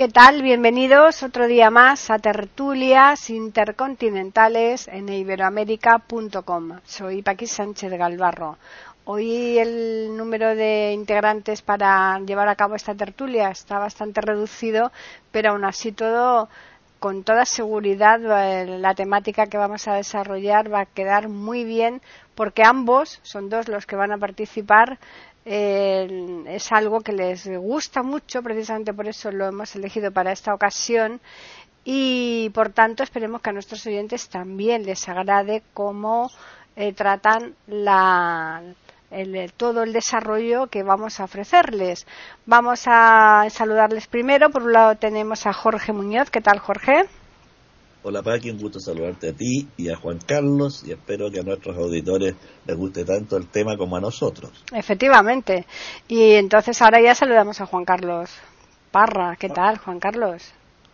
¿Qué tal? Bienvenidos otro día más a Tertulias Intercontinentales en iberoamérica.com. Soy Paqui Sánchez Galvarro. Hoy el número de integrantes para llevar a cabo esta tertulia está bastante reducido, pero aún así todo, con toda seguridad, eh, la temática que vamos a desarrollar va a quedar muy bien porque ambos son dos los que van a participar eh, es algo que les gusta mucho, precisamente por eso lo hemos elegido para esta ocasión y por tanto esperemos que a nuestros oyentes también les agrade cómo eh, tratan la, el, todo el desarrollo que vamos a ofrecerles. Vamos a saludarles primero. Por un lado tenemos a Jorge Muñoz. ¿Qué tal, Jorge? Hola Paqui, un gusto saludarte a ti y a Juan Carlos y espero que a nuestros auditores les guste tanto el tema como a nosotros. Efectivamente. Y entonces ahora ya saludamos a Juan Carlos Parra. ¿Qué tal, Juan Carlos?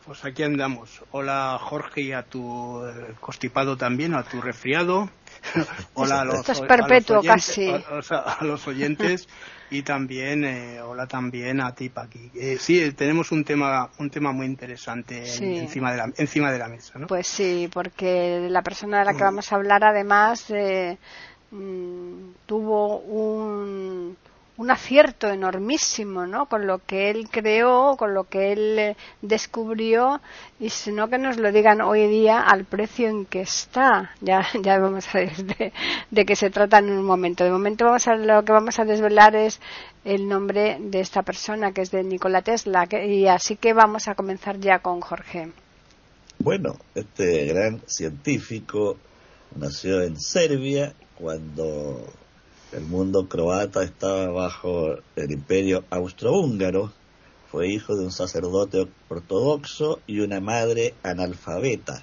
Pues aquí andamos. Hola Jorge y a tu eh, constipado también, a tu resfriado. Hola a los, Esto es perpetuo casi. A, los oyentes y también eh, hola también a ti Paqui. Eh, sí, tenemos un tema un tema muy interesante encima de la encima de la mesa, ¿no? Pues sí, porque la persona de la que mm. vamos a hablar además eh, mm, tuvo un un acierto enormísimo, ¿no? Con lo que él creó, con lo que él eh, descubrió, y si no que nos lo digan hoy día al precio en que está. Ya, ya vamos a ver de, de qué se trata en un momento. De momento vamos a, lo que vamos a desvelar es el nombre de esta persona, que es de Nikola Tesla, y así que vamos a comenzar ya con Jorge. Bueno, este gran científico nació en Serbia cuando el mundo croata estaba bajo el imperio austrohúngaro. Fue hijo de un sacerdote ortodoxo y una madre analfabeta.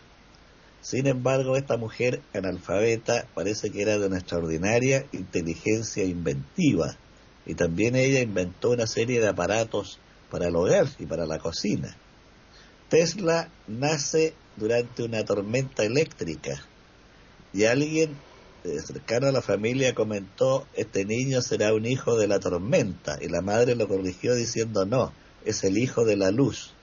Sin embargo, esta mujer analfabeta parece que era de una extraordinaria inteligencia inventiva y también ella inventó una serie de aparatos para el hogar y para la cocina. Tesla nace durante una tormenta eléctrica y alguien cercano a la familia comentó, este niño será un hijo de la tormenta, y la madre lo corrigió diciendo, no, es el hijo de la luz.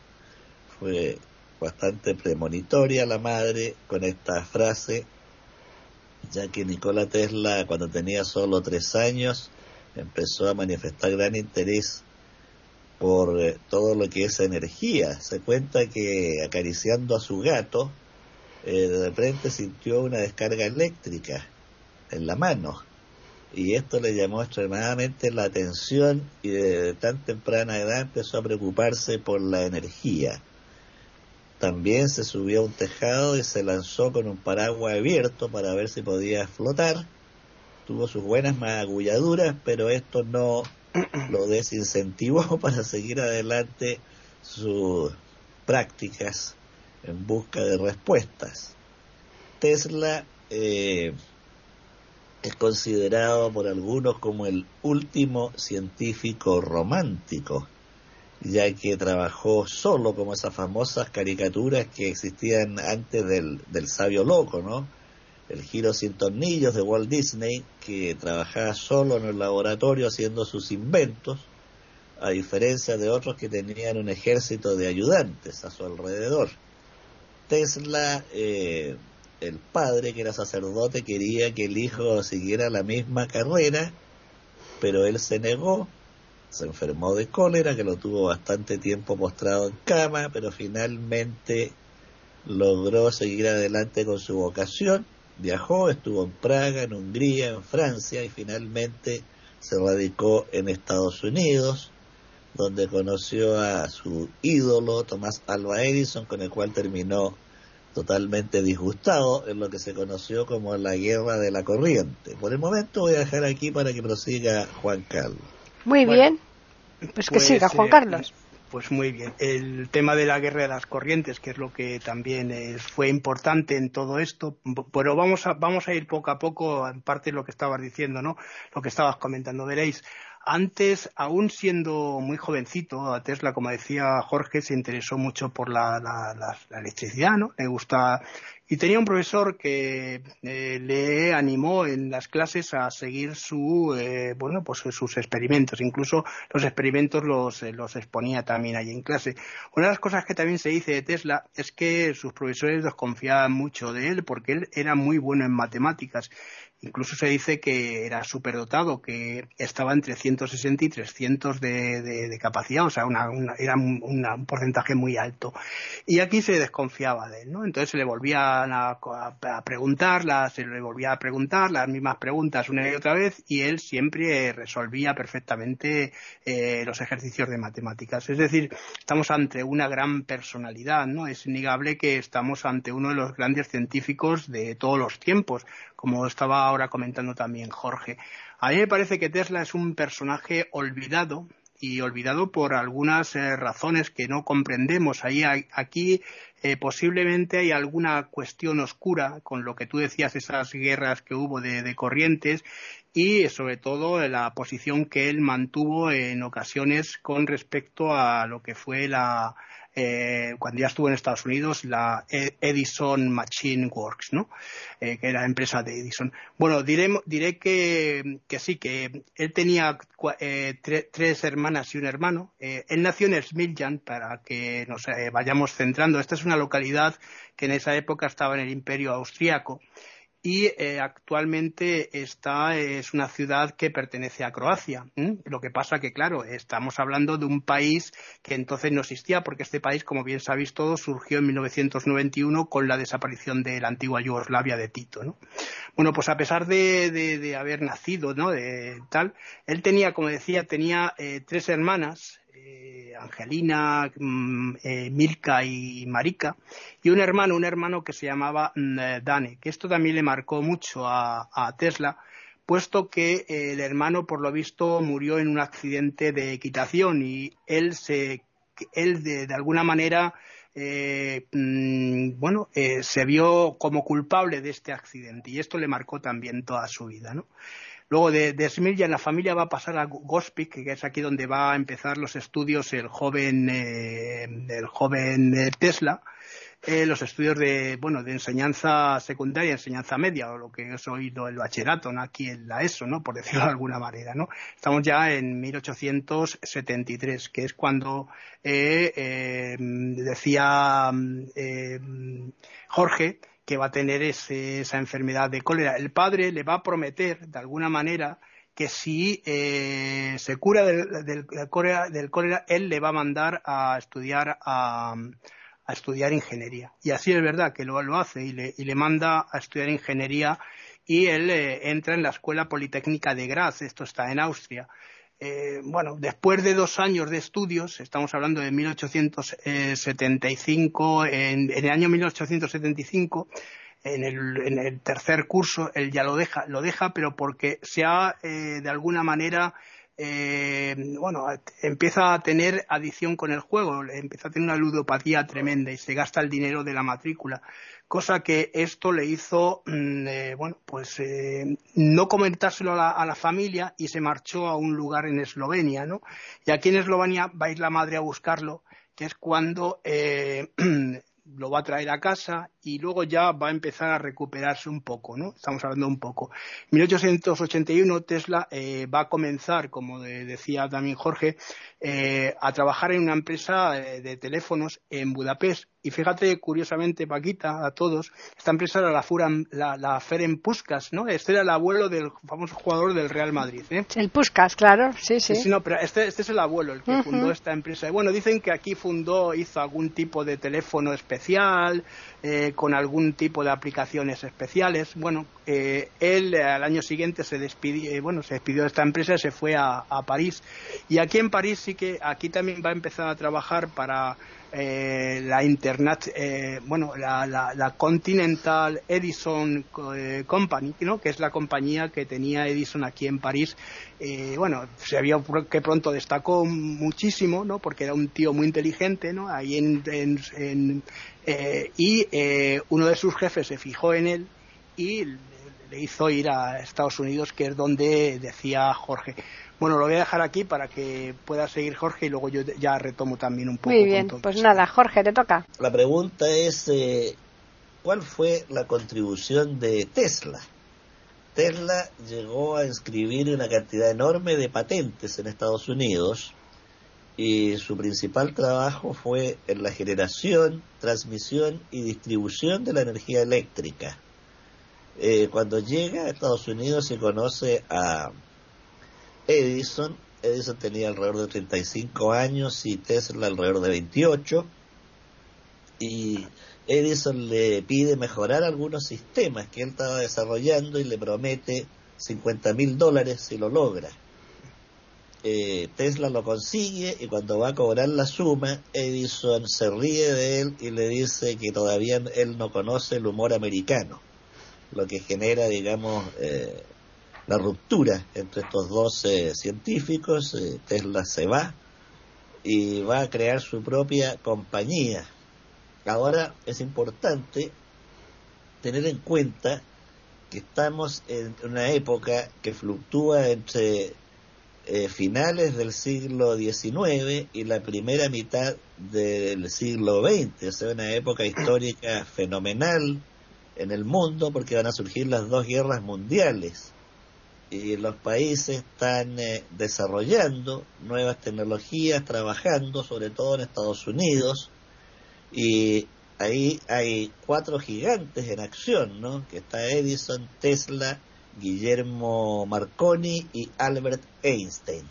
Fue bastante premonitoria la madre con esta frase, ya que Nikola Tesla, cuando tenía solo tres años, empezó a manifestar gran interés por eh, todo lo que es energía. Se cuenta que acariciando a su gato, eh, de repente sintió una descarga eléctrica en la mano. Y esto le llamó extremadamente la atención y de tan temprana edad empezó a preocuparse por la energía. También se subió a un tejado y se lanzó con un paraguas abierto para ver si podía flotar. Tuvo sus buenas magulladuras, pero esto no lo desincentivó para seguir adelante sus prácticas en busca de respuestas. Tesla eh, es considerado por algunos como el último científico romántico, ya que trabajó solo como esas famosas caricaturas que existían antes del, del sabio loco, ¿no? El giro sin tornillos de Walt Disney, que trabajaba solo en el laboratorio haciendo sus inventos, a diferencia de otros que tenían un ejército de ayudantes a su alrededor. Tesla eh, el padre, que era sacerdote, quería que el hijo siguiera la misma carrera, pero él se negó, se enfermó de cólera, que lo tuvo bastante tiempo postrado en cama, pero finalmente logró seguir adelante con su vocación, viajó, estuvo en Praga, en Hungría, en Francia y finalmente se radicó en Estados Unidos, donde conoció a su ídolo Tomás Alva Edison, con el cual terminó totalmente disgustado en lo que se conoció como la guerra de la corriente. Por el momento voy a dejar aquí para que prosiga Juan Carlos. Muy bien. Pues que pues, siga Juan eh, Carlos. pues muy bien. El tema de la guerra de las corrientes, que es lo que también fue importante en todo esto, pero vamos a, vamos a ir poco a poco, en parte de lo que estabas diciendo, ¿no? Lo que estabas comentando. Veréis, antes, aún siendo muy jovencito, a Tesla, como decía Jorge, se interesó mucho por la, electricidad, ¿no? Le gusta y tenía un profesor que eh, le animó en las clases a seguir su, eh, pues sus experimentos. Incluso los experimentos los, eh, los exponía también allí en clase. Una de las cosas que también se dice de Tesla es que sus profesores desconfiaban mucho de él porque él era muy bueno en matemáticas Incluso se dice que era superdotado, que estaba entre 160 y 300 de, de, capacidad, o sea, una, era un, porcentaje muy alto. Y aquí se desconfiaba de él, ¿no? Entonces se le volvían a, a, preguntar, se le volvía a preguntar las mismas preguntas una y otra vez y él siempre resolvía perfectamente eh, los ejercicios de matemáticas. Es decir, estamos ante una gran personalidad, ¿no? Es innegable que estamos ante uno de los grandes científicos de todos los tiempos, como estaba ahora comentando también Jorge. A mí me parece que Tesla es un personaje olvidado y olvidado por algunas eh, razones que no comprendemos. Ahí, aquí eh, posiblemente hay alguna cuestión oscura con lo que tú decías, esas guerras que hubo de corrientes y sobre todo la posición que él mantuvo en ocasiones con respecto a lo que fue la, eh, cuando ya estuvo en Estados Unidos, la e- Edison Machine Works, ¿no? Eh, que era la empresa de Edison. Bueno, diré, que, sí, que él tenía eh, tres hermanas y un hermano. él nació en Smiljan, para que nos vayamos centrando. Esta es una localidad que en esa época estaba en el Imperio Austríaco y eh, actualmente esta es una ciudad que pertenece a Croacia. Lo que pasa que, claro, estamos hablando de un país que entonces no existía porque este país, como bien sabéis todos, surgió en 1991 con la desaparición de la antigua Yugoslavia de Tito. ¿no? Bueno, pues a pesar de, de, haber nacido, ¿no? De tal, él tenía, como decía, tenía eh, tres hermanas eh, Angelina, mm, eh, Milka y Marika, y un hermano, un hermano que se llamaba mm, eh, Dane, que esto también le marcó mucho a, Tesla, puesto que el hermano, por lo visto, murió en un accidente de equitación y él se, él de, alguna manera, mm, bueno, se vio como culpable de este accidente y esto le marcó también toda su vida, ¿no? Luego de, de Smilja la familia va a pasar a Gospic, que es aquí donde va a empezar los estudios el joven, eh, el joven eh, Tesla, eh, los estudios de, bueno, de enseñanza secundaria, enseñanza media, o lo que es oído el bachillerato, ¿no? aquí en la ESO, ¿no? por decirlo de alguna manera. ¿no? Estamos ya en 1873, que es cuando decía Jorge que va a tener esa enfermedad de cólera. El padre le va a prometer, de alguna manera, que si eh, se cura del, cólera, él le va a mandar a estudiar a, estudiar ingeniería. Y así es verdad que lo, hace y le, manda a estudiar ingeniería y él eh, entra en la Escuela Politécnica de Graz, esto está en Austria. Eh, bueno, después de dos años de estudios, estamos hablando de 1875, en, en el año 1875, en el, en el, tercer curso, él ya lo deja, lo deja, pero porque se ha, eh, de alguna manera, eh, bueno, empieza a tener adicción con el juego, empieza a tener una ludopatía tremenda y se gasta el dinero de la matrícula, cosa que esto le hizo, mm, eh, bueno, pues eh, no comentárselo a la, familia y se marchó a un lugar en Eslovenia, ¿no? Y aquí en Eslovenia va a ir la madre a buscarlo, que es cuando lo va a traer a casa y luego ya va a empezar a recuperarse un poco, ¿no? Estamos hablando un poco. En 1881 Tesla eh, va a comenzar, como decía también Jorge, eh, a trabajar en una empresa de, de teléfonos en Budapest y fíjate, curiosamente, Paquita, a todos, esta empresa era la, Furan, la, la Feren Puskas, ¿no? Este era el abuelo del famoso jugador del Real Madrid, ¿eh? El Puskas, claro, sí, sí. sí no, pero este, este, es el abuelo, el que fundó esta empresa. Y bueno, dicen que aquí fundó, hizo algún tipo de teléfono especial, eh, con algún tipo de aplicaciones especiales. Bueno, eh, él eh, al año siguiente se despidió, bueno, se despidió de esta empresa y se fue a, París. Y aquí en París sí que, aquí también va a empezar a trabajar para eh, la Internet, eh, bueno, la, la, Continental Edison eh, Company, ¿no? que es la compañía que tenía Edison aquí en París. bueno, se vio que pronto destacó muchísimo, ¿no? porque era un tío muy inteligente, ¿no? ahí en, en, y uno de sus jefes se fijó en él y le hizo ir a Estados Unidos, que es donde decía Jorge. Bueno, lo voy a dejar aquí para que pueda seguir Jorge y luego yo ya retomo también un poco. Muy bien, pues nada, Jorge, te toca. La pregunta es, eh, ¿cuál fue la contribución de Tesla? Tesla llegó a inscribir una cantidad enorme de patentes en Estados Unidos y su principal trabajo fue en la generación, transmisión y distribución de la energía eléctrica. Eh, cuando llega a Estados Unidos se conoce a Edison. Edison tenía alrededor de 35 años y Tesla alrededor de 28. Y Edison le pide mejorar algunos sistemas que él estaba desarrollando y le promete 50 mil dólares si lo logra. Eh, Tesla lo consigue y cuando va a cobrar la suma, Edison se ríe de él y le dice que todavía él no conoce el humor americano lo que genera, digamos, eh, la ruptura entre estos dos científicos. Eh, Tesla se va y va a crear su propia compañía. Ahora es importante tener en cuenta que estamos en una época que fluctúa entre finales del siglo XIX y la primera mitad del siglo XX, o sea, una época histórica fenomenal en el mundo porque van a surgir las dos guerras mundiales. Y los países están eh, desarrollando nuevas tecnologías, trabajando sobre todo en Estados Unidos. Y ahí hay cuatro gigantes en acción, ¿no? Que está Edison, Tesla, Guillermo Marconi y Albert Einstein.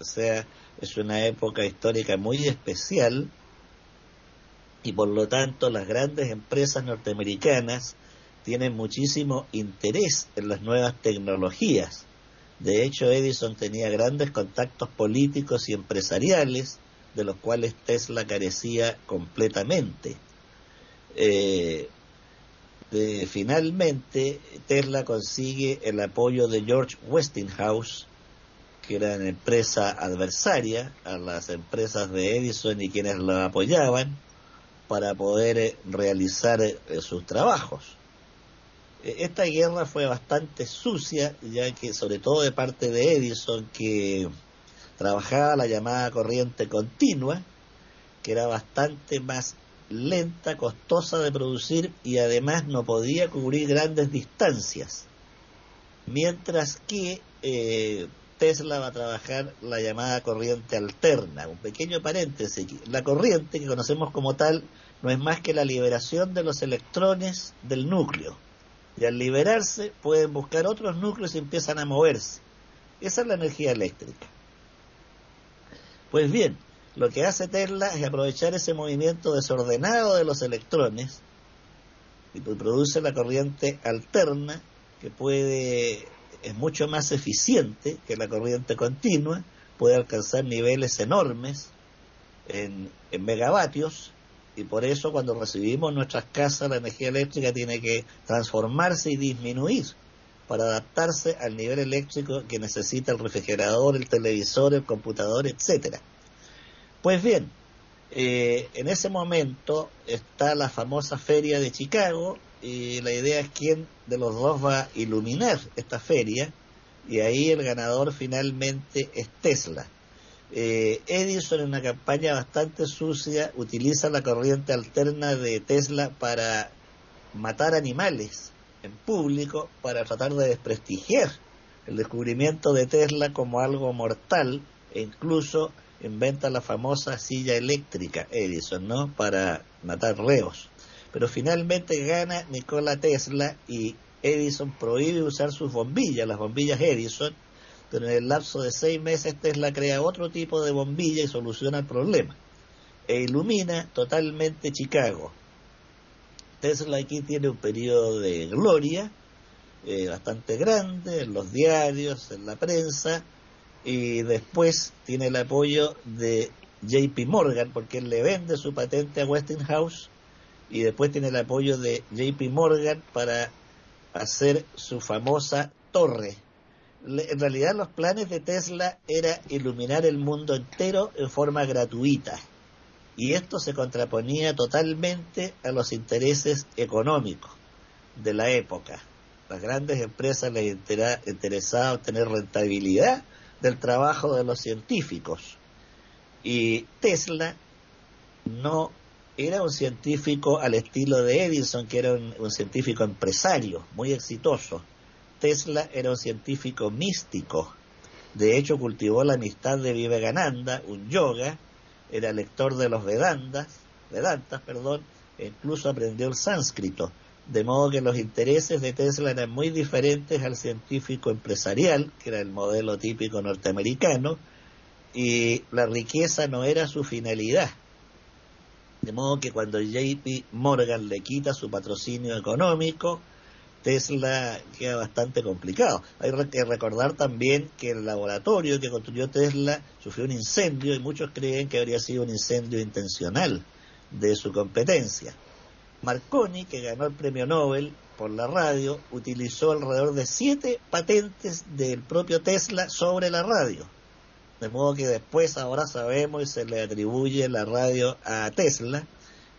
O sea, es una época histórica muy especial y por lo tanto las grandes empresas norteamericanas tienen muchísimo interés en las nuevas tecnologías. De hecho, Edison tenía grandes contactos políticos y empresariales, de los cuales Tesla carecía completamente. Eh, finalmente, Tesla consigue el apoyo de George Westinghouse, que era una empresa adversaria a las empresas de Edison y quienes lo apoyaban, para poder eh, realizar eh, sus trabajos. Esta guerra fue bastante sucia, ya que sobre todo de parte de Edison, que trabajaba la llamada corriente continua, que era bastante más lenta, costosa de producir y además no podía cubrir grandes distancias. Mientras que eh, Tesla va a trabajar la llamada corriente alterna. Un pequeño paréntesis. La corriente que conocemos como tal no es más que la liberación de los electrones del núcleo y al liberarse pueden buscar otros núcleos y empiezan a moverse. Esa es la energía eléctrica. Pues bien, lo que hace Tesla es aprovechar ese movimiento desordenado de los electrones y produce la corriente alterna que puede es mucho más eficiente que la corriente continua, puede alcanzar niveles enormes en, en megavatios y por eso cuando recibimos nuestras casas la energía eléctrica tiene que transformarse y disminuir para adaptarse al nivel eléctrico que necesita el refrigerador, el televisor, el computador, etcétera. Pues bien, eh, en ese momento está la famosa feria de Chicago y la idea es quién de los dos va a iluminar esta feria y ahí el ganador finalmente es Tesla. Eh, Edison en una campaña bastante sucia utiliza la corriente alterna de Tesla para matar animales en público para tratar de desprestigiar el descubrimiento de Tesla como algo mortal e incluso inventa la famosa silla eléctrica Edison, ¿no? Para matar reos. Pero finalmente gana Nikola Tesla y Edison prohíbe usar sus bombillas, las bombillas Edison, pero en el lapso de seis meses Tesla crea otro tipo de bombilla y soluciona el problema. E ilumina totalmente Chicago. Tesla aquí tiene un periodo de gloria eh, bastante grande en los diarios, en la prensa, y después tiene el apoyo de JP Morgan, porque él le vende su patente a Westinghouse y después tiene el apoyo de JP Morgan para hacer su famosa torre. En realidad los planes de Tesla era iluminar el mundo entero en forma gratuita y esto se contraponía totalmente a los intereses económicos de la época. Las grandes empresas les interesaba obtener rentabilidad del trabajo de los científicos y Tesla no era un científico al estilo de Edison, que era un, científico empresario, muy exitoso. Tesla era un científico místico. De hecho, cultivó la amistad de Vivekananda, un yoga, era lector de los Vedantas, Vedantas, perdón, e incluso aprendió el sánscrito. De modo que los intereses de Tesla eran muy diferentes al científico empresarial, que era el modelo típico norteamericano, y la riqueza no era su finalidad. De modo que cuando JP Morgan le quita su patrocinio económico, Tesla queda bastante complicado. Hay que recordar también que el laboratorio que construyó Tesla sufrió un incendio y muchos creen que habría sido un incendio intencional de su competencia. Marconi, que ganó el premio Nobel por la radio, utilizó alrededor de siete patentes del propio Tesla sobre la radio. De modo que después ahora sabemos y se le atribuye la radio a Tesla,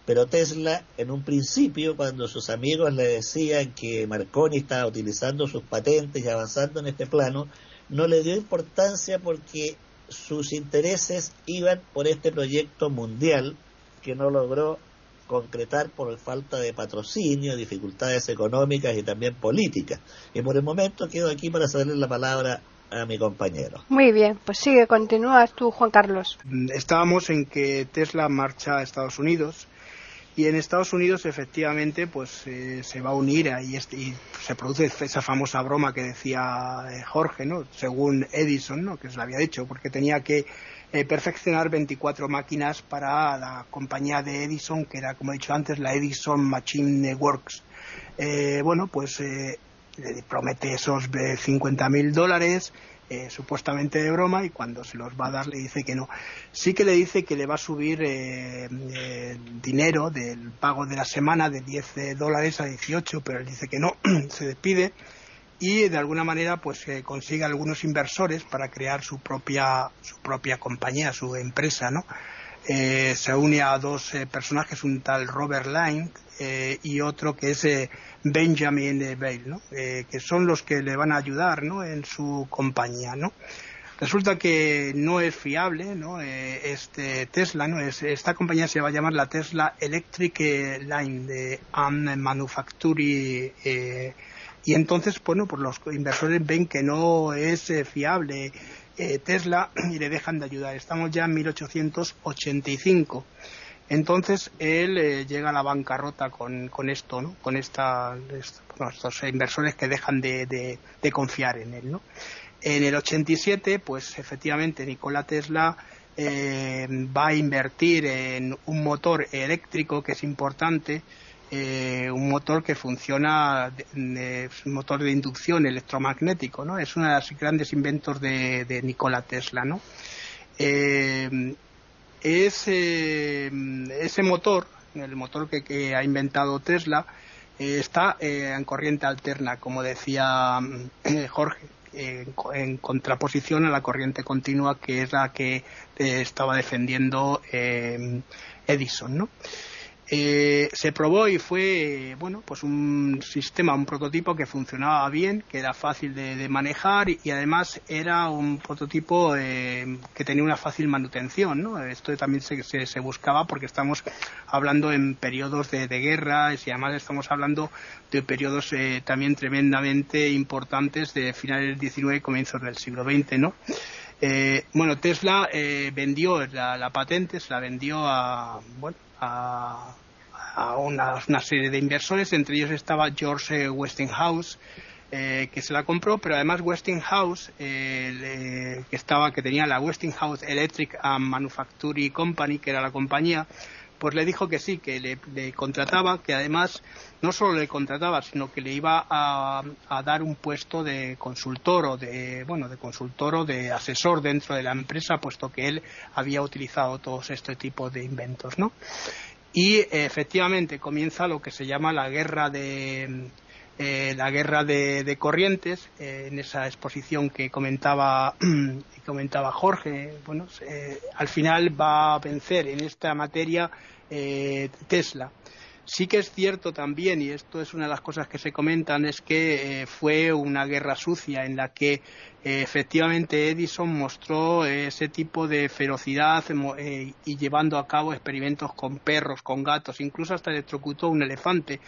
pero Tesla en un principio cuando sus amigos le decían que Marconi estaba utilizando sus patentes y avanzando en este plano, no le dio importancia porque sus intereses iban por este proyecto mundial que no logró concretar por falta de patrocinio, dificultades económicas y también políticas. Y por el momento quedo aquí para cederle la palabra a mi compañero. Muy bien, pues sigue, continúas tú, Juan Carlos. Estábamos en que Tesla marcha a Estados Unidos y en Estados Unidos efectivamente pues eh, se va a unir y, y, se produce esa famosa broma que decía eh, Jorge, ¿no? Según Edison, ¿no? Que se la había hecho porque tenía que eh, perfeccionar 24 máquinas para la compañía de Edison, que era, como he dicho antes, la Edison Machine Works. bueno, pues le promete esos 50 mil dólares, eh, supuestamente de broma, y cuando se los va a dar le dice que no. Sí que le dice que le va a subir eh, el dinero del pago de la semana de 10 dólares a 18, pero él dice que no, se despide y de alguna manera pues eh, consigue algunos inversores para crear su propia su propia compañía, su empresa, ¿no? se une a dos personajes, un tal Robert Line y otro que es Benjamin Bale, ¿no? Eh, que son los que le van a ayudar ¿no? en su compañía. ¿no? Resulta que no es fiable ¿no? Eh, este Tesla, ¿no? Es, esta compañía se va a llamar la Tesla Electric Line de Manufacturing eh, y entonces, bueno, pues los inversores ven que no es fiable Tesla y le dejan de ayudar. Estamos ya en 1885 entonces él eh, llega a la bancarrota con, con esto, ¿no? Con esta, estos inversores que dejan de, de, confiar en él, ¿no? En el 87, pues efectivamente Nikola Tesla eh, va a invertir en un motor eléctrico que es importante, eh, un motor que funciona, es un motor de inducción electromagnético, ¿no? Es uno de los grandes inventos de, de Nikola Tesla, ¿no? ese, ese motor, el motor que, ha inventado Tesla, eh, está eh, en corriente alterna, como decía eh, Jorge, en, contraposición a la corriente continua que es la que estaba defendiendo Edison, ¿no? Eh, se probó y fue bueno pues un sistema un prototipo que funcionaba bien que era fácil de, manejar y, además era un prototipo eh, que tenía una fácil manutención ¿no? esto también se, se, buscaba porque estamos hablando en periodos de, guerra y además estamos hablando de periodos eh, también tremendamente importantes de finales del 19 y comienzos del siglo XX ¿no? bueno, Tesla vendió la, la, patente, se la vendió a, bueno, a, a una, serie de inversores, entre ellos estaba George Westinghouse, eh, que se la compró, pero además Westinghouse, eh, que estaba, que tenía la Westinghouse Electric and Manufacturing Company, que era la compañía, pues le dijo que sí, que le, contrataba, que además no solo le contrataba, sino que le iba a, dar un puesto de consultor o de, bueno, de consultor o de asesor dentro de la empresa, puesto que él había utilizado todos este tipo de inventos, ¿no? Y efectivamente comienza lo que se llama la guerra de, eh, la guerra de, corrientes, eh, en esa exposición que comentaba, comentaba Jorge, bueno, al final va a vencer en esta materia eh, Tesla. Sí que es cierto también, y esto es una de las cosas que se comentan, es que fue una guerra sucia en la que efectivamente Edison mostró ese tipo de ferocidad y llevando a cabo experimentos con perros, con gatos, incluso hasta electrocutó un elefante.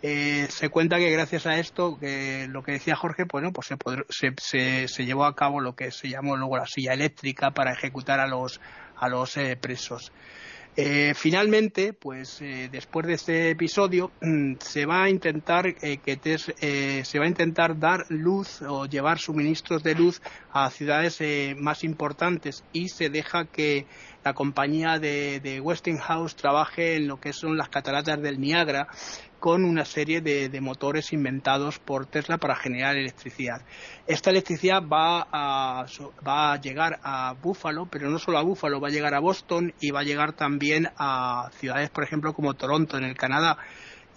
Eh, se cuenta que gracias a esto, lo que decía Jorge, bueno, pues se, se, llevó a cabo lo que se llamó luego la silla eléctrica para ejecutar a los, a los eh, presos. Eh, finalmente, pues después de este episodio, mm, se va a intentar que se va a intentar dar luz o llevar suministros de luz a ciudades más importantes y se deja que la compañía de, de Westinghouse trabaje en lo que son las cataratas del Niágara con una serie de, motores inventados por Tesla para generar electricidad. Esta electricidad va a, va a llegar a Buffalo, pero no solo a Buffalo, va a llegar a Boston y va a llegar también a ciudades, por ejemplo, como Toronto, en el Canadá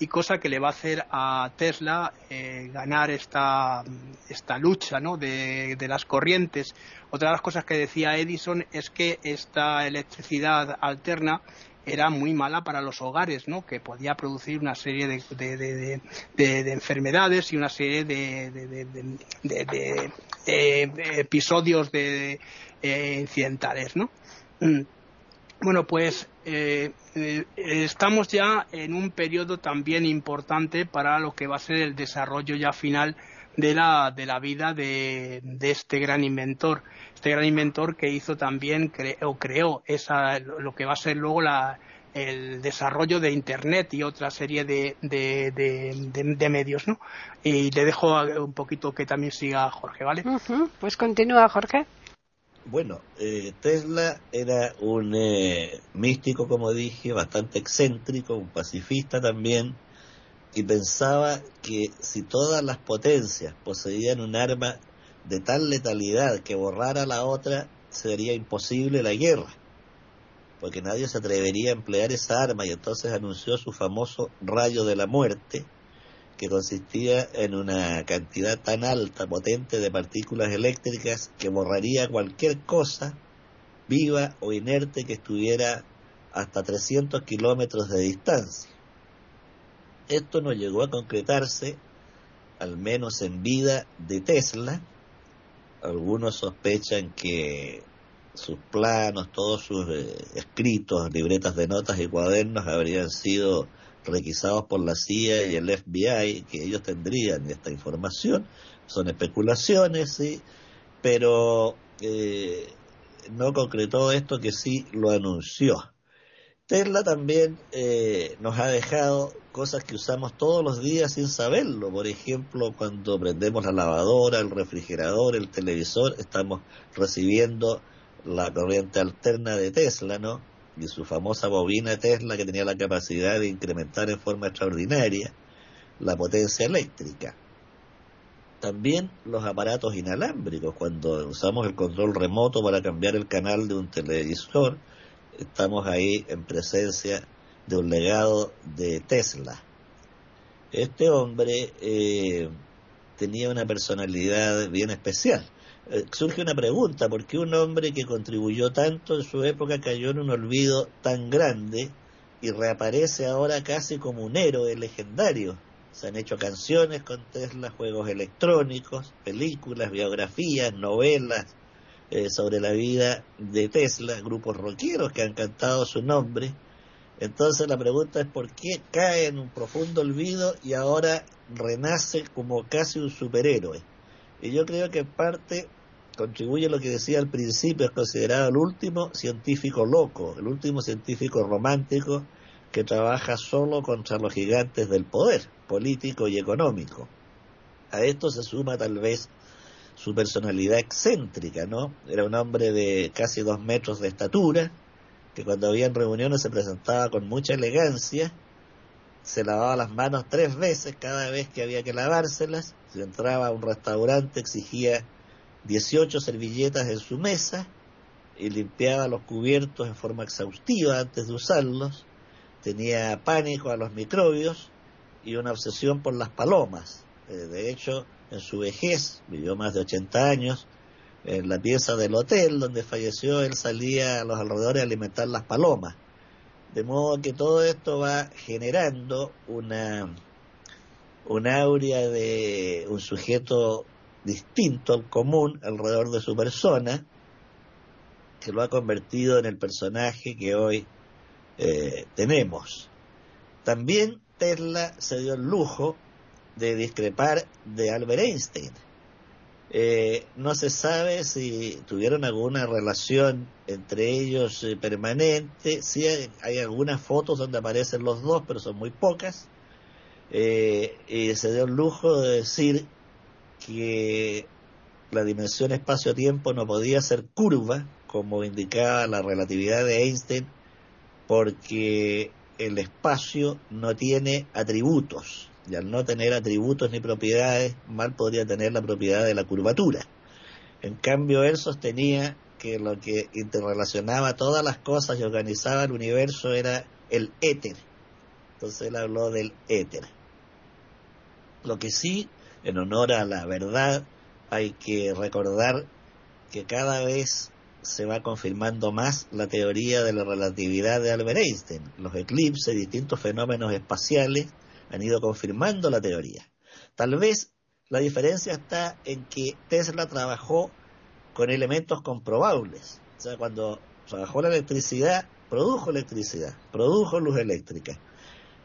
y cosa que le va a hacer a Tesla eh, ganar esta, esta lucha de, de, las corrientes. Otra de las cosas que decía Edison es que esta electricidad alterna era muy mala para los hogares, ¿no? que podía producir una serie de, de, enfermedades y una serie de, episodios de, incidentales. ¿no? Mm. Bueno, pues eh, eh, estamos ya en un periodo también importante para lo que va a ser el desarrollo ya final de la, de la vida de, este gran inventor. Este gran inventor que hizo también, o creó esa, lo que va a ser luego la, el desarrollo de Internet y otra serie de, de, de, medios, ¿no? Y le dejo un poquito que también siga Jorge, ¿vale? Pues continúa, Jorge. Bueno, eh, Tesla era un eh, místico, como dije, bastante excéntrico, un pacifista también, y pensaba que si todas las potencias poseían un arma de tal letalidad que borrara la otra, sería imposible la guerra, porque nadie se atrevería a emplear esa arma y entonces anunció su famoso rayo de la muerte, que consistía en una cantidad tan alta, potente de partículas eléctricas que borraría cualquier cosa viva o inerte que estuviera hasta 300 kilómetros de distancia. Esto no llegó a concretarse, al menos en vida de Tesla. Algunos sospechan que sus planos, todos sus eh, escritos, libretas de notas y cuadernos habrían sido requisados por la CIA y el FBI, que ellos tendrían esta información. Son especulaciones, sí, pero eh, no concretó esto que sí lo anunció. Tesla también eh, nos ha dejado cosas que usamos todos los días sin saberlo. Por ejemplo, cuando prendemos la lavadora, el refrigerador, el televisor, estamos recibiendo la corriente alterna de Tesla, ¿no? Y su famosa bobina Tesla que tenía la capacidad de incrementar en forma extraordinaria la potencia eléctrica. También los aparatos inalámbricos, cuando usamos el control remoto para cambiar el canal de un televisor, estamos ahí en presencia de un legado de Tesla. Este hombre eh, tenía una personalidad bien especial. Eh, surge una pregunta, ¿por qué un hombre que contribuyó tanto en su época cayó en un olvido tan grande y reaparece ahora casi como un héroe legendario? Se han hecho canciones con Tesla, juegos electrónicos, películas, biografías, novelas, eh, sobre la vida de Tesla, grupos rockeros que han cantado su nombre. Entonces la pregunta es por qué cae en un profundo olvido y ahora renace como casi un superhéroe. Y yo creo que en parte contribuye lo que decía al principio, es considerado el último científico loco, el último científico romántico que trabaja solo contra los gigantes del poder político y económico. A esto se suma tal vez su personalidad excéntrica, ¿no? Era un hombre de casi dos metros de estatura, que cuando había reuniones se presentaba con mucha elegancia, se lavaba las manos tres veces cada vez que había que lavárselas, si entraba a un restaurante exigía 18 servilletas en su mesa y limpiaba los cubiertos en forma exhaustiva antes de usarlos, tenía pánico a los microbios y una obsesión por las palomas. Eh, de hecho, en su vejez, vivió más de 80 años, en la pieza del hotel donde falleció, él salía a los alrededores a alimentar las palomas. De modo que todo esto va generando una, una aurea de un sujeto distinto al común alrededor de su persona, que lo ha convertido en el personaje que hoy eh, tenemos. También Tesla se dio el lujo de discrepar de Albert Einstein. Eh, no se sabe si tuvieron alguna relación entre ellos eh, permanente. Sí hay, algunas fotos donde aparecen los dos, pero son muy pocas. y se dio el lujo de decir que la dimensión espacio-tiempo no podía ser curva, como indicaba la relatividad de Einstein, porque el espacio no tiene atributos, y al no tener atributos ni propiedades, mal podría tener la propiedad de la curvatura. En cambio, él sostenía que lo que interrelacionaba todas las cosas y organizaba el universo era el éter. Entonces él habló del éter. Lo que sí en honor a la verdad, hay que recordar que cada vez se va confirmando más la teoría de la relatividad de Albert Einstein. Los eclipses, distintos fenómenos espaciales han ido confirmando la teoría. Tal vez la diferencia está en que Tesla trabajó con elementos comprobables. O sea, cuando trabajó la electricidad, produjo electricidad, produjo luz eléctrica.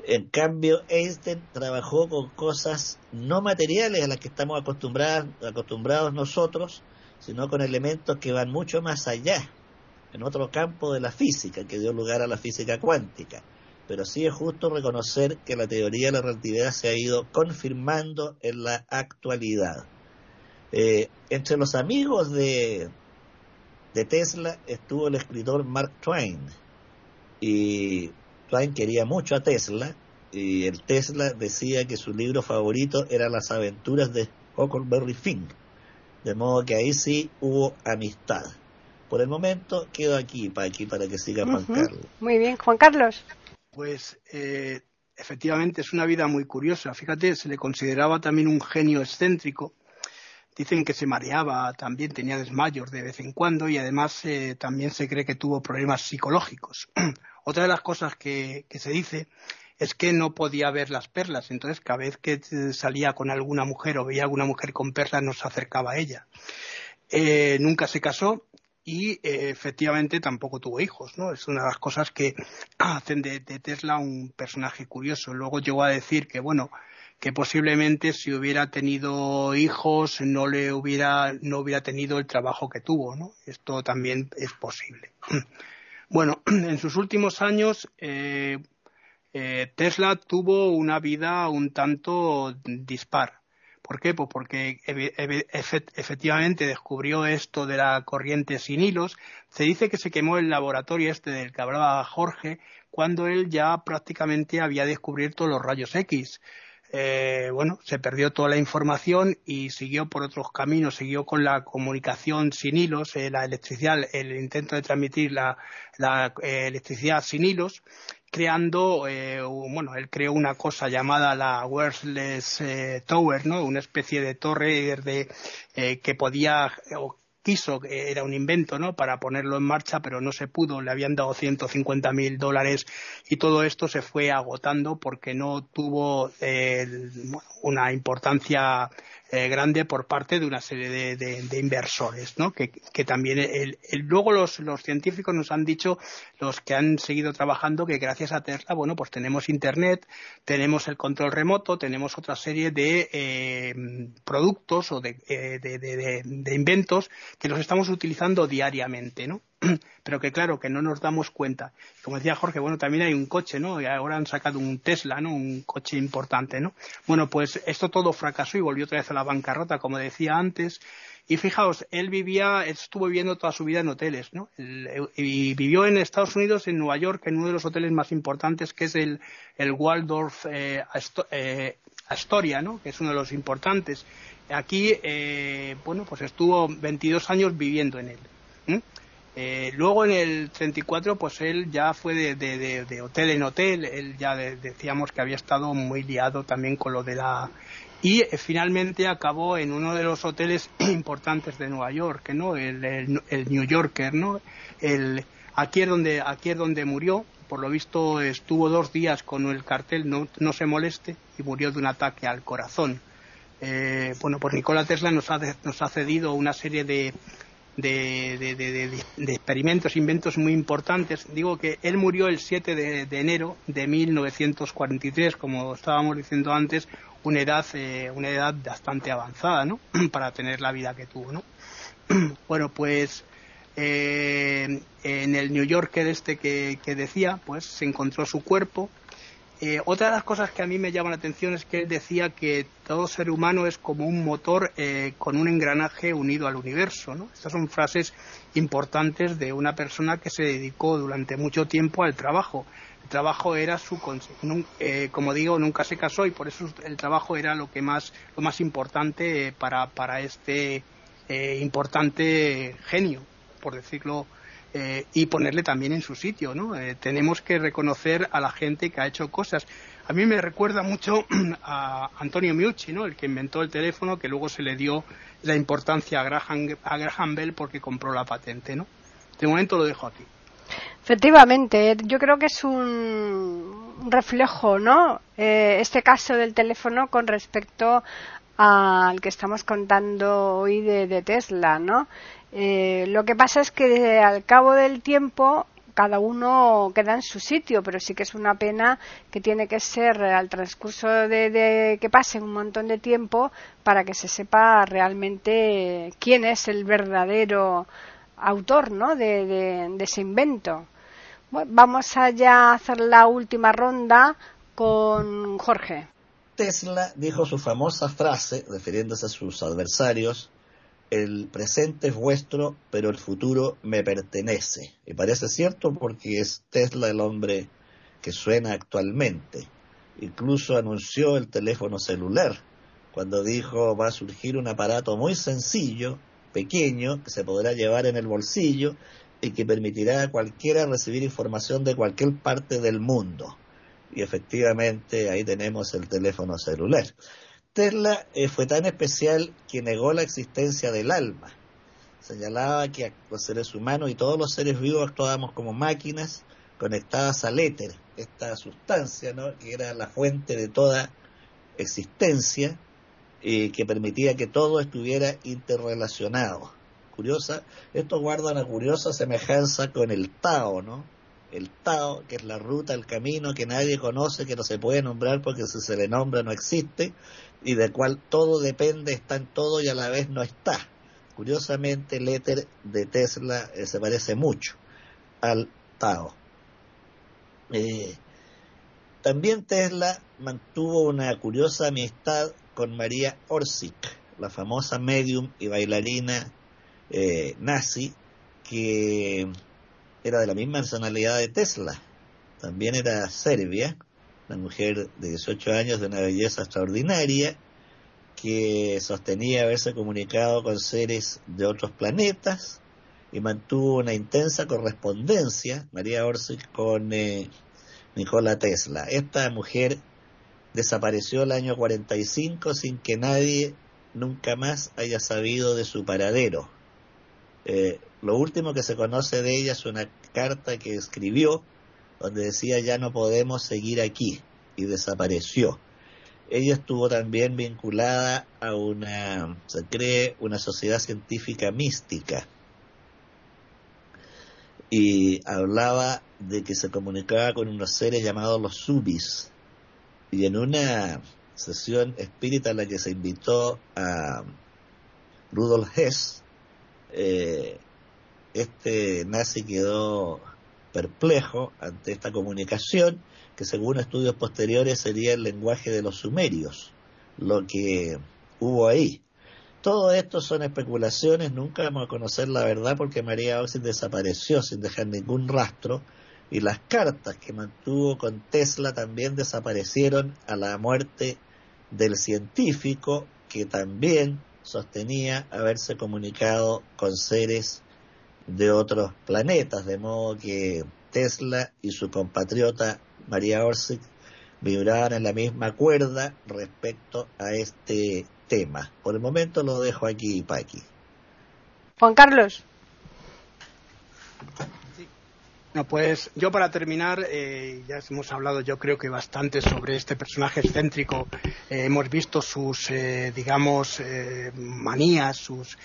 En cambio, Einstein trabajó con cosas no materiales a las que estamos acostumbrados nosotros, sino con elementos que van mucho más allá, en otro campo de la física, que dio lugar a la física cuántica. Pero sí es justo reconocer que la teoría de la relatividad se ha ido confirmando en la actualidad. Eh, entre los amigos de, de Tesla estuvo el escritor Mark Twain. Y Twain quería mucho a Tesla y el Tesla decía que su libro favorito era Las aventuras de Huckleberry Finn. De modo que ahí sí hubo amistad. Por el momento quedo aquí para aquí para que siga Juan Carlos. Muy bien, Juan Carlos. Pues eh, efectivamente es una vida muy curiosa. Fíjate, se le consideraba también un genio excéntrico. Dicen que se mareaba, también tenía desmayos de vez en cuando y además eh, también se cree que tuvo problemas psicológicos. Otra de las cosas que, se dice es que no podía ver las perlas, entonces cada vez que salía con alguna mujer o veía alguna mujer con perlas no se acercaba a ella. Eh, nunca se casó y eh, efectivamente tampoco tuvo hijos, ¿no? Es una de las cosas que hacen de, Tesla un personaje curioso. Luego llegó a decir que, bueno, que posiblemente si hubiera tenido hijos no le hubiera, no hubiera tenido el trabajo que tuvo, ¿no? Esto también es posible. Bueno, en sus últimos años eh, eh, Tesla tuvo una vida un tanto dispar. ¿Por qué? Pues porque efectivamente descubrió esto de la corriente sin hilos. Se dice que se quemó el laboratorio este del que hablaba Jorge cuando él ya prácticamente había descubierto los rayos X. Eh, bueno, se perdió toda la información y siguió por otros caminos, siguió con la comunicación sin hilos, eh, la electricidad, el intento de transmitir la, eh, electricidad sin hilos, creando, bueno, él creó una cosa llamada la Wireless Tower, ¿no? Una especie de torre de, que podía quiso, era un invento, ¿no? Para ponerlo en marcha, pero no se pudo, le habían dado 150 mil dólares y todo esto se fue agotando porque no tuvo eh, una importancia eh, grande por parte de una serie de, inversores, ¿no? Que, también el, luego los, científicos nos han dicho, los que han seguido trabajando, que gracias a Tesla, bueno, pues tenemos Internet, tenemos el control remoto, tenemos otra serie de eh, productos o de, eh, de inventos que los estamos utilizando diariamente, ¿no? pero que claro, que no nos damos cuenta. Como decía Jorge, bueno, también hay un coche, ¿no? Y ahora han sacado un Tesla, ¿no? Un coche importante, ¿no? Bueno, pues esto todo fracasó y volvió otra vez a la bancarrota, como decía antes, Y fijaos, él vivía, estuvo viviendo toda su vida en hoteles, ¿no? y vivió en Estados Unidos, en Nueva York, en uno de los hoteles más importantes, que es el, el Waldorf eh, eh, Astoria, ¿no? Que es uno de los importantes. Aquí, eh, bueno, pues estuvo 22 años viviendo en él. Luego en el 34, pues él ya fue de, hotel en hotel, él ya decíamos que había estado muy liado también con lo de la... Y eh, finalmente acabó en uno de los hoteles importantes de Nueva York, ¿no? El, New Yorker, ¿no? El, aquí, es donde, aquí es donde murió, por lo visto estuvo dos días con el cartel no, no se moleste y murió de un ataque al corazón. Eh, bueno, pues Nikola Tesla nos ha, nos ha cedido una serie de, de, experimentos, inventos muy importantes. Digo que él murió el 7 de, enero de 1943, como estábamos diciendo antes, una edad, eh, una edad bastante avanzada, ¿no? Para tener la vida que tuvo, ¿no? bueno, pues eh, en el New Yorker este que, que decía, pues se encontró su cuerpo eh, otra de las cosas que a mí me llama la atención es que decía que todo ser humano es como un motor eh, con un engranaje unido al universo. Estas son frases importantes de una persona que se dedicó durante mucho tiempo al trabajo. El trabajo era su eh, como digo, nunca se casó y por eso el trabajo era lo que más lo más importante para para este importante genio, por decirlo eh, y ponerle también en su sitio, ¿no? Eh, tenemos que reconocer a la gente que ha hecho cosas. A mí me recuerda mucho a Antonio Miucci, ¿no? El que inventó el teléfono, que luego se le dio la importancia a Graham, a Graham Bell porque compró la patente, ¿no? De momento lo dejo aquí. Efectivamente, yo creo que es un reflejo, ¿no? Eh, este caso del teléfono con respecto al que estamos contando hoy de, de Tesla, ¿no? Eh, lo que pasa es que al cabo del tiempo cada uno queda en su sitio, pero sí que es una pena que tiene que ser al transcurso de, que pase un montón de tiempo para que se sepa realmente quién es el verdadero autor ¿no? de, ese invento. vamos allá a hacer la última ronda con Jorge. Tesla dijo su famosa frase, refiriéndose a sus adversarios, el presente es vuestro, pero el futuro me pertenece. Y parece cierto porque es Tesla el hombre que suena actualmente. Incluso anunció el teléfono celular cuando dijo va a surgir un aparato muy sencillo, pequeño, que se podrá llevar en el bolsillo y que permitirá a cualquiera recibir información de cualquier parte del mundo. Y efectivamente ahí tenemos el teléfono celular. Tesla eh, fue tan especial que negó la existencia del alma. Señalaba que los seres humanos y todos los seres vivos actuábamos como máquinas conectadas al éter, esta sustancia ¿no? que era la fuente de toda existencia y que permitía que todo estuviera interrelacionado. Curiosa, esto guarda una curiosa semejanza con el Tao, ¿no? El Tao, que es la ruta, el camino que nadie conoce, que no se puede nombrar porque si se le nombra no existe, y del cual todo depende, está en todo y a la vez no está. Curiosamente, el éter de Tesla eh, se parece mucho al Tao. Eh, también Tesla mantuvo una curiosa amistad con María Orsic, la famosa medium y bailarina eh, nazi que era de la misma nacionalidad de Tesla. También era serbia una mujer de 18 años de una belleza extraordinaria que sostenía haberse comunicado con seres de otros planetas y mantuvo una intensa correspondencia, María Orsic, con eh, Nikola Tesla. Esta mujer desapareció el año 45 sin que nadie nunca más haya sabido de su paradero. Eh, lo último que se conoce de ella es una carta que escribió donde decía ya no podemos seguir aquí y desapareció. Ella estuvo también vinculada a una, se cree, una sociedad científica mística y hablaba de que se comunicaba con unos seres llamados los subis y en una sesión espírita en la que se invitó a Rudolf Hess, eh, este nazi quedó perplejo ante esta comunicación, que según estudios posteriores sería el lenguaje de los sumerios, lo que hubo ahí. todo esto son especulaciones, nunca vamos a conocer la verdad porque María Oxy desapareció sin dejar ningún rastro y las cartas que mantuvo con Tesla también desaparecieron a la muerte del científico que también sostenía haberse comunicado con seres de otros planetas, de modo que Tesla y su compatriota María Orsic vibraban en la misma cuerda respecto a este tema. Por el momento lo dejo aquí, Paqui. Juan Carlos. No, pues yo para terminar, eh, ya hemos hablado yo creo que bastante sobre este personaje excéntrico. Eh, hemos visto sus, eh, digamos, manías, sus,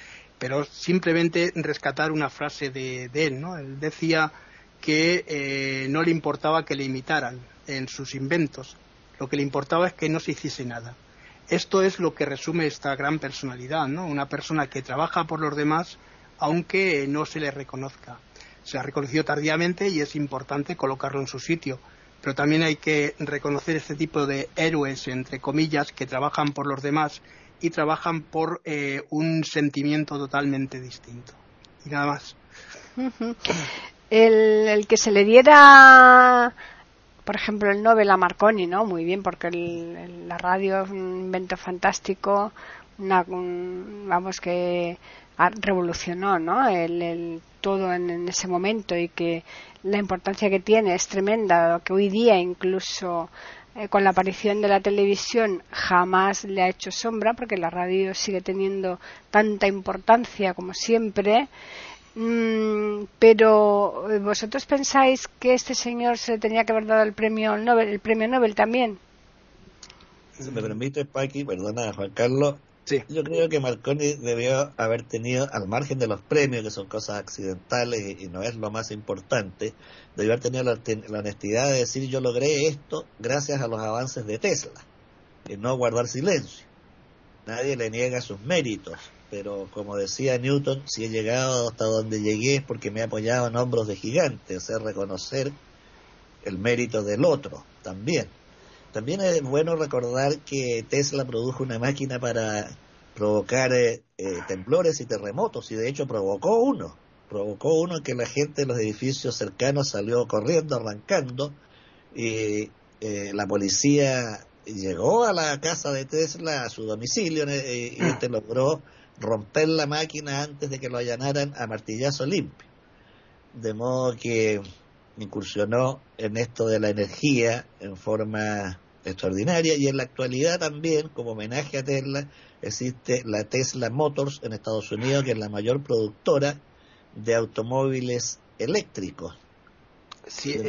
pero simplemente rescatar una frase de, de él, ¿no? Él decía que no le importaba que le imitaran en sus inventos, lo que le importaba es que no se hiciese nada. Esto es lo que resume esta gran personalidad, ¿no? Una persona que trabaja por los demás aunque no se le reconozca. Se ha reconocido tardíamente y es importante colocarlo en su sitio. Pero también hay que reconocer este tipo de héroes, entre comillas, que trabajan por los demás y trabajan por eh, un sentimiento totalmente distinto. Y nada más. el, que se le diera por ejemplo, el Nobel a Marconi, ¿no? Muy bien, porque la radio es un invento fantástico, una, vamos, que revolucionó, ¿no? El, todo en, ese momento y que la importancia que tiene es tremenda, que hoy día incluso eh, con la aparición de la televisión jamás le ha hecho sombra, porque la radio sigue teniendo tanta importancia como siempre. Mm, pero eh, vosotros pensáis que este señor se tenía que haber dado el premio Nobel, el premio Nobel también. Si me permite, Paqui, perdona, Juan Carlos. Sí. Yo creo que Marconi debió haber tenido, al margen de los premios, que son cosas accidentales y, no es lo más importante, debió haber tenido la, la, honestidad de decir yo logré esto gracias a los avances de Tesla, y no guardar silencio. Nadie le niega sus méritos pero como decía Newton, si he llegado hasta donde llegué es porque me he apoyado en hombros de gigantes, hacer reconocer el mérito del otro también. También es bueno recordar que Tesla produjo una máquina para provocar eh, eh, temblores y terremotos y de hecho provocó uno. Provocó uno que la gente de los edificios cercanos salió corriendo, arrancando y eh, la policía llegó a la casa de Tesla, a su domicilio, y este logró romper la máquina antes de que lo allanaran a martillazo limpio. De modo que incursionó en esto de la energía en forma extraordinaria y en la actualidad también, como homenaje a Tesla, existe la Tesla Motors en Estados Unidos, que es la mayor productora de automóviles eléctricos. Sí,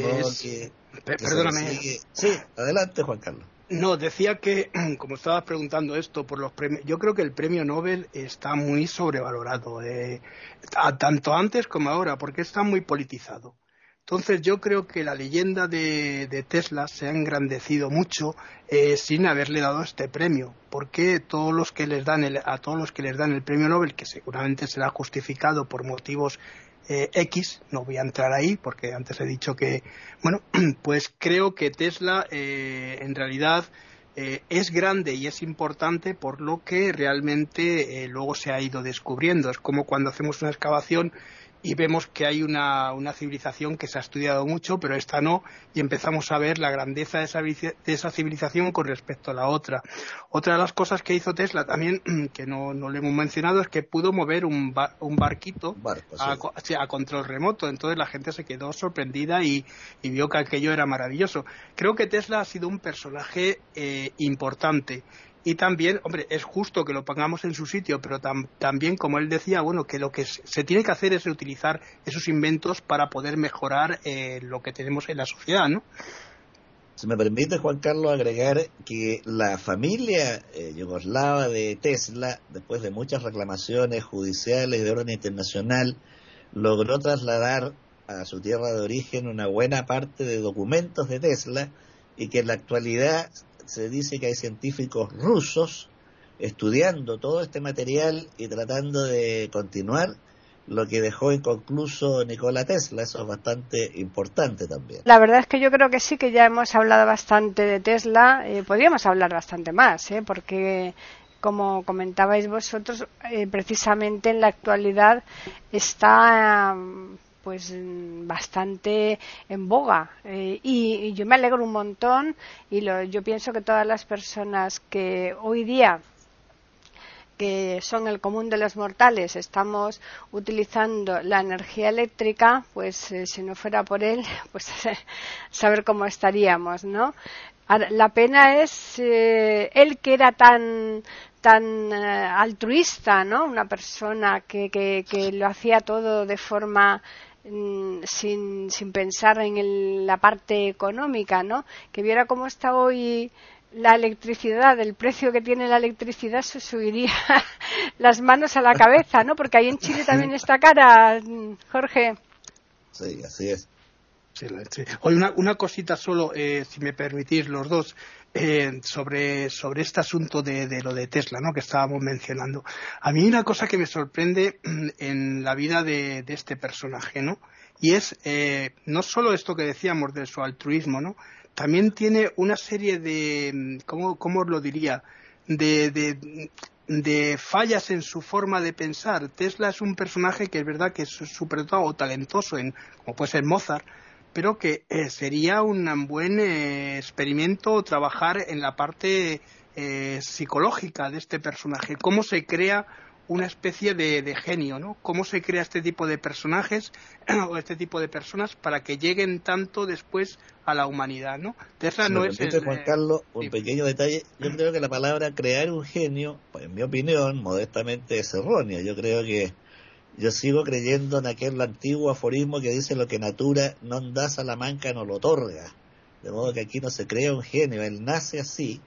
perdóname. Sí, adelante Juan Carlos. No, decía que, como estabas preguntando esto por los premios, yo creo que el premio Nobel está muy sobrevalorado, eh, tanto antes como ahora, porque está muy politizado. Entonces yo creo que la leyenda de, Tesla se ha engrandecido mucho eh, sin haberle dado este premio, porque todos los que les dan a todos los que les dan el premio Nobel, que seguramente será justificado por motivos eh, X, no voy a entrar ahí porque antes he dicho que, bueno, pues creo que Tesla eh, en realidad eh, es grande y es importante por lo que realmente luego se ha ido descubriendo. Es como cuando hacemos una excavación y vemos que hay una, civilización que se ha estudiado mucho, pero esta no, y empezamos a ver la grandeza de esa, de esa, civilización con respecto a la otra. Otra de las cosas que hizo Tesla también, que no, no le hemos mencionado, es que pudo mover un, un barquito a, control remoto. Entonces la gente se quedó sorprendida y, vio que aquello era maravilloso. Creo que Tesla ha sido un personaje eh, importante y también, hombre, es justo que lo pongamos en su sitio, pero también, como él decía, bueno, que lo que se tiene que hacer es utilizar esos inventos para poder mejorar eh, lo que tenemos en la sociedad, ¿no? Si me permite, Juan Carlos, agregar que la familia eh, yugoslava de Tesla, después de muchas reclamaciones judiciales de orden internacional, logró trasladar a su tierra de origen una buena parte de documentos de Tesla y que en la actualidad se dice que hay científicos rusos estudiando todo este material y tratando de continuar lo que dejó inconcluso Nikola Tesla. Eso es bastante importante también. La verdad es que yo creo que sí, que ya hemos hablado bastante de Tesla. Eh, podríamos hablar bastante más, ¿eh? porque como comentabais vosotros, eh, precisamente en la actualidad está pues bastante en boga eh, y, yo me alegro un montón y yo pienso que todas las personas que hoy día que son el común de los mortales estamos utilizando la energía eléctrica pues eh, si no fuera por él pues saber cómo estaríamos no la pena es eh, él que era tan tan altruista, ¿no? Una persona que, que, que, lo hacía todo de forma Mm, sin, sin pensar en la parte económica, ¿no? Que viera cómo está hoy la electricidad, el precio que tiene la electricidad, se subiría las manos a la cabeza, ¿no? Porque ahí en Chile también está cara, Jorge. Sí, así es. Sí, Hoy una, una cosita solo, eh, si me permitís los dos. Eh, sobre, sobre este asunto de, de, lo de Tesla, ¿no? Que estábamos mencionando. A mí una cosa que me sorprende mm, en la vida de, este personaje, ¿no? Y es eh, no solo esto que decíamos de su altruismo, ¿no? También tiene una serie de, mm, ¿cómo, cómo os lo diría? De, de, fallas en su forma de pensar. Tesla es un personaje que es verdad que es súper talentoso, en, como puede ser Mozart, pero que eh, sería un buen eh, experimento trabajar en la parte eh, psicológica de este personaje, cómo se crea una especie de, genio, ¿no? Cómo se crea este tipo de personajes o este tipo de personas para que lleguen tanto después a la humanidad, ¿no? Tesla no es Juan Carlos, un pequeño detalle. Yo creo que la palabra crear un genio, pues, en mi opinión, modestamente es errónea. Yo creo que yo sigo creyendo en aquel antiguo aforismo que dice lo que natura no da Salamanca no lo otorga. De modo que aquí no se crea un genio, él nace así,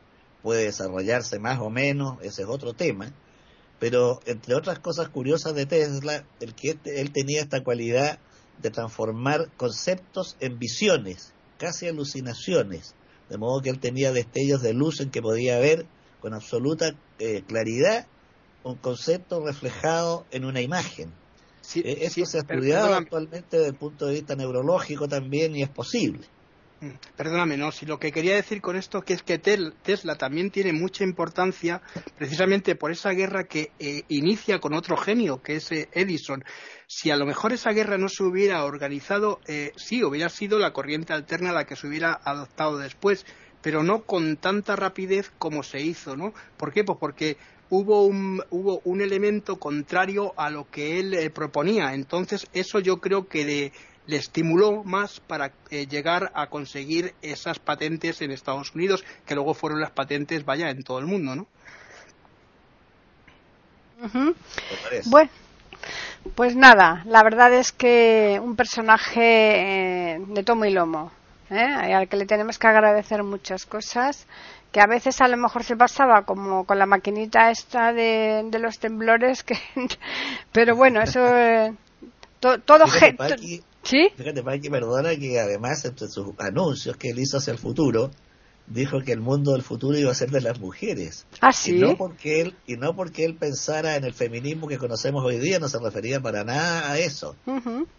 puede desarrollarse más o menos, ese es otro tema. Pero entre otras cosas curiosas de Tesla, el que él tenía esta cualidad de transformar conceptos en visiones, casi alucinaciones. De modo que él tenía destellos de luz en que podía ver con absoluta eh, claridad un concepto reflejado en una imagen. Sí, eh, Esto se ha estudiado actualmente desde el punto de vista neurológico también y es posible. Mm, perdóname, no, si lo que quería decir con esto que es que Tesla también tiene mucha importancia precisamente por esa guerra que eh, inicia con otro genio, que es eh, Edison. Si a lo mejor esa guerra no se hubiera organizado, sí, hubiera sido la corriente alterna la que se hubiera adoptado después, pero no con tanta rapidez como se hizo, ¿no? ¿Por qué? Pues porque hubo un, hubo un elemento contrario a lo que él eh, proponía. Entonces, eso yo creo que le, le estimuló más para eh, llegar a conseguir esas patentes en Estados Unidos, que luego fueron las patentes, vaya, en todo el mundo, ¿no? Bueno, pues nada, la verdad es que un personaje eh, de tomo y lomo, al que le tenemos que agradecer muchas cosas que a veces a lo mejor se pasaba como con la maquinita esta de, de los temblores que pero bueno eso eh, todo fíjate, ¿Sí? fíjate Paqui, perdona que además entre sus anuncios que él hizo hacia el futuro dijo que el mundo del futuro iba a ser de las mujeres. Ah, sí. Y no porque él, y no porque él pensara en el feminismo que conocemos hoy día, no se refería para nada a eso.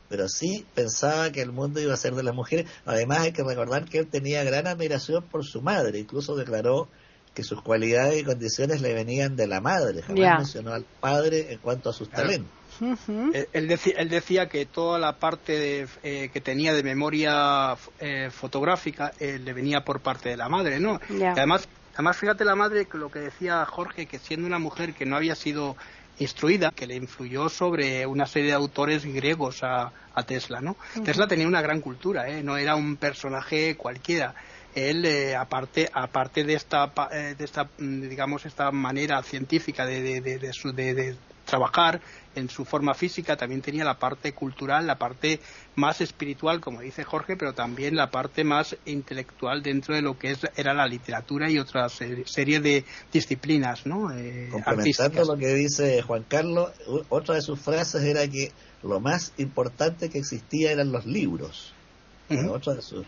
Pero sí pensaba que el mundo iba a ser de las mujeres. Además hay que recordar que él tenía gran admiración por su madre, incluso declaró que sus cualidades y condiciones le venían de la madre, jamás mencionó al padre en cuanto a sus talentos. Eh, él, decía, que toda la parte eh, que tenía de memoria eh, fotográfica le venía por parte de la madre, ¿no? además, además, fíjate la madre lo que decía Jorge, que siendo una mujer que no había sido instruida, que le influyó sobre una serie de autores griegos a, Tesla, ¿no? Tesla tenía una gran cultura, No era un personaje cualquiera. Él aparte aparte de esta de esta mm, digamos esta manera científica de, de, de, trabajar en su forma física, también tenía la parte cultural, la parte más espiritual, como dice Jorge, pero también la parte más intelectual dentro de lo que es, era la literatura y otra serie de disciplinas, ¿no? Eh, Complementando lo que dice Juan Carlos, otra de sus frases era que lo más importante que existía eran los libros. otra de sus,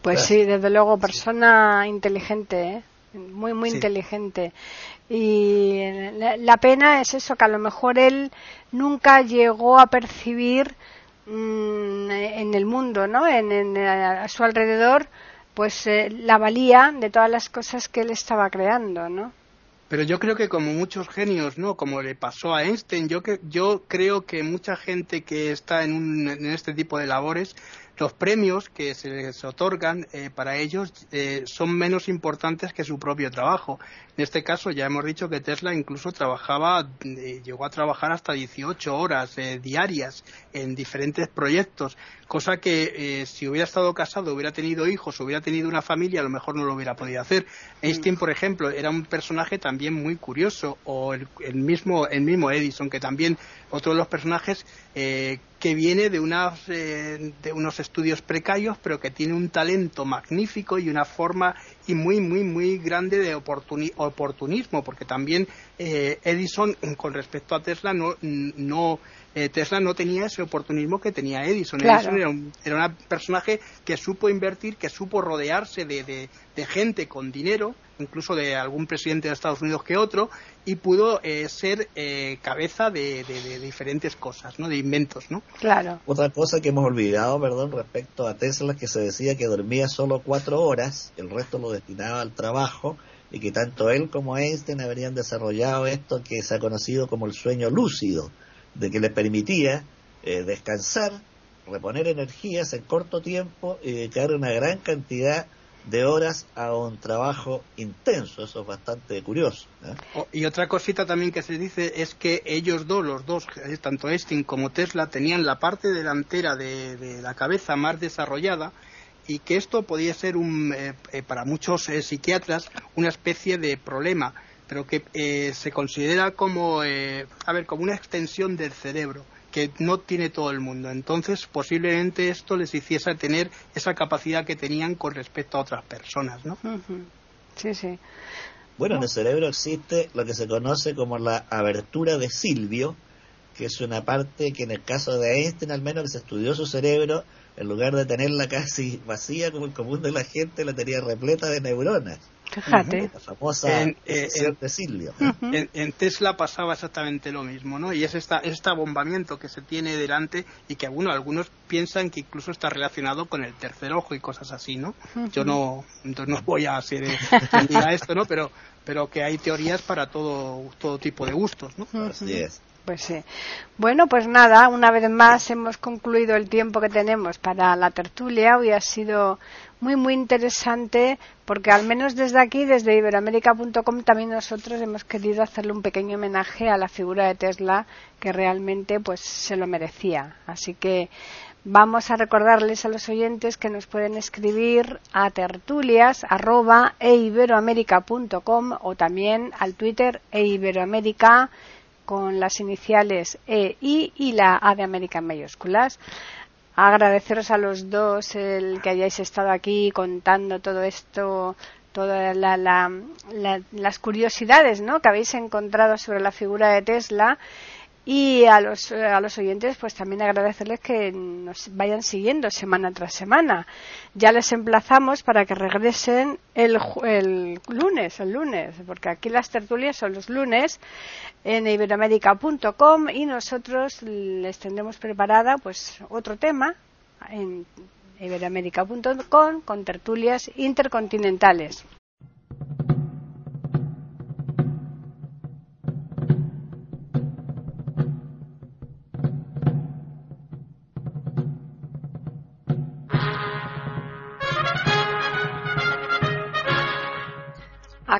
pues sí, desde luego, persona inteligente, ¿eh? Muy muy inteligente. Y la, pena es eso que a lo mejor él nunca llegó a percibir mm, en el mundo no en, a su alrededor pues eh, la valía de todas las cosas que él estaba creando no Pero yo creo que como muchos genios, ¿no? Como le pasó a Einstein, yo, que, yo creo que mucha gente que está en, un, en este tipo de labores los premios que se les otorgan eh, para ellos eh, son menos importantes que su propio trabajo. En este caso ya hemos dicho que Tesla incluso trabajaba, eh, llegó a trabajar hasta 18 horas diarias en diferentes proyectos, cosa que si hubiera estado casado, hubiera tenido hijos, hubiera tenido una familia, a lo mejor no lo hubiera podido hacer. Einstein, por ejemplo, era un personaje también muy curioso, o el, mismo, el mismo Edison, que también otro de los personajes que viene de, unas, de unos estudios precarios, pero que tiene un talento magnífico y una forma y muy, muy, muy grande de oportunismo, porque también eh, Edison, con respecto a Tesla, no, no eh, Tesla no tenía ese oportunismo que tenía Edison. Edison era un, era un personaje que supo invertir, que supo rodearse de, de, gente con dinero, incluso de algún presidente de Estados Unidos que otro, y pudo eh, ser eh, cabeza de, de, diferentes cosas, ¿no? De inventos, ¿no? Claro. Otra cosa que hemos olvidado, perdón, respecto a Tesla, que se decía que dormía solo cuatro horas, el resto lo destinaba al trabajo, y que tanto él como Einstein habrían desarrollado esto que se ha conocido como el sueño lúcido de que le permitía eh, descansar, reponer energías en corto tiempo y dedicar una gran cantidad de horas a un trabajo intenso. Eso es bastante curioso. ¿eh? Y otra cosita también que se dice es que ellos dos, los dos, eh, tanto Einstein como Tesla, tenían la parte delantera de, la cabeza más desarrollada y que esto podía ser un, para muchos psiquiatras una especie de problema pero que eh, se considera como, eh, a ver, como una extensión del cerebro que no tiene todo el mundo. Entonces, posiblemente esto les hiciese tener esa capacidad que tenían con respecto a otras personas, ¿no? Sí, sí. Bueno, en el cerebro existe lo que se conoce como la abertura de Silvio, que es una parte que en el caso de Einstein, al menos que se estudió su cerebro, en lugar de tenerla casi vacía como el común de la gente, la tenía repleta de neuronas. Fíjate. La famosa en, eh, de Silvio. En, Tesla pasaba exactamente lo mismo, ¿no? Y es esta, este abombamiento que se tiene delante y que bueno, algunos piensan que incluso está relacionado con el tercer ojo y cosas así, ¿no? Yo no, entonces no voy a hacer a esto, ¿no? Pero, pero que hay teorías para todo, todo tipo de gustos, ¿no? Así es. Pues sí. Bueno, pues nada, una vez más hemos concluido el tiempo que tenemos para la tertulia. Hoy ha sido muy, muy interesante porque al menos desde aquí, desde iberoamérica.com, también nosotros hemos querido hacerle un pequeño homenaje a la figura de Tesla que realmente pues se lo merecía. Así que vamos a recordarles a los oyentes que nos pueden escribir a tertulias o también al Twitter eiberoamérica con las iniciales E, I y la A de América en mayúsculas. Agradeceros a los dos el que hayáis estado aquí contando todo esto, todas las curiosidades ¿no? que habéis encontrado sobre la figura de Tesla y a los, a los oyentes, pues también agradecerles que nos vayan siguiendo semana tras semana. Ya les emplazamos para que regresen el, el lunes, el lunes, porque aquí las tertulias son los lunes en iberoamérica.com y nosotros les tendremos preparada pues otro tema en iberoamérica.com con tertulias intercontinentales.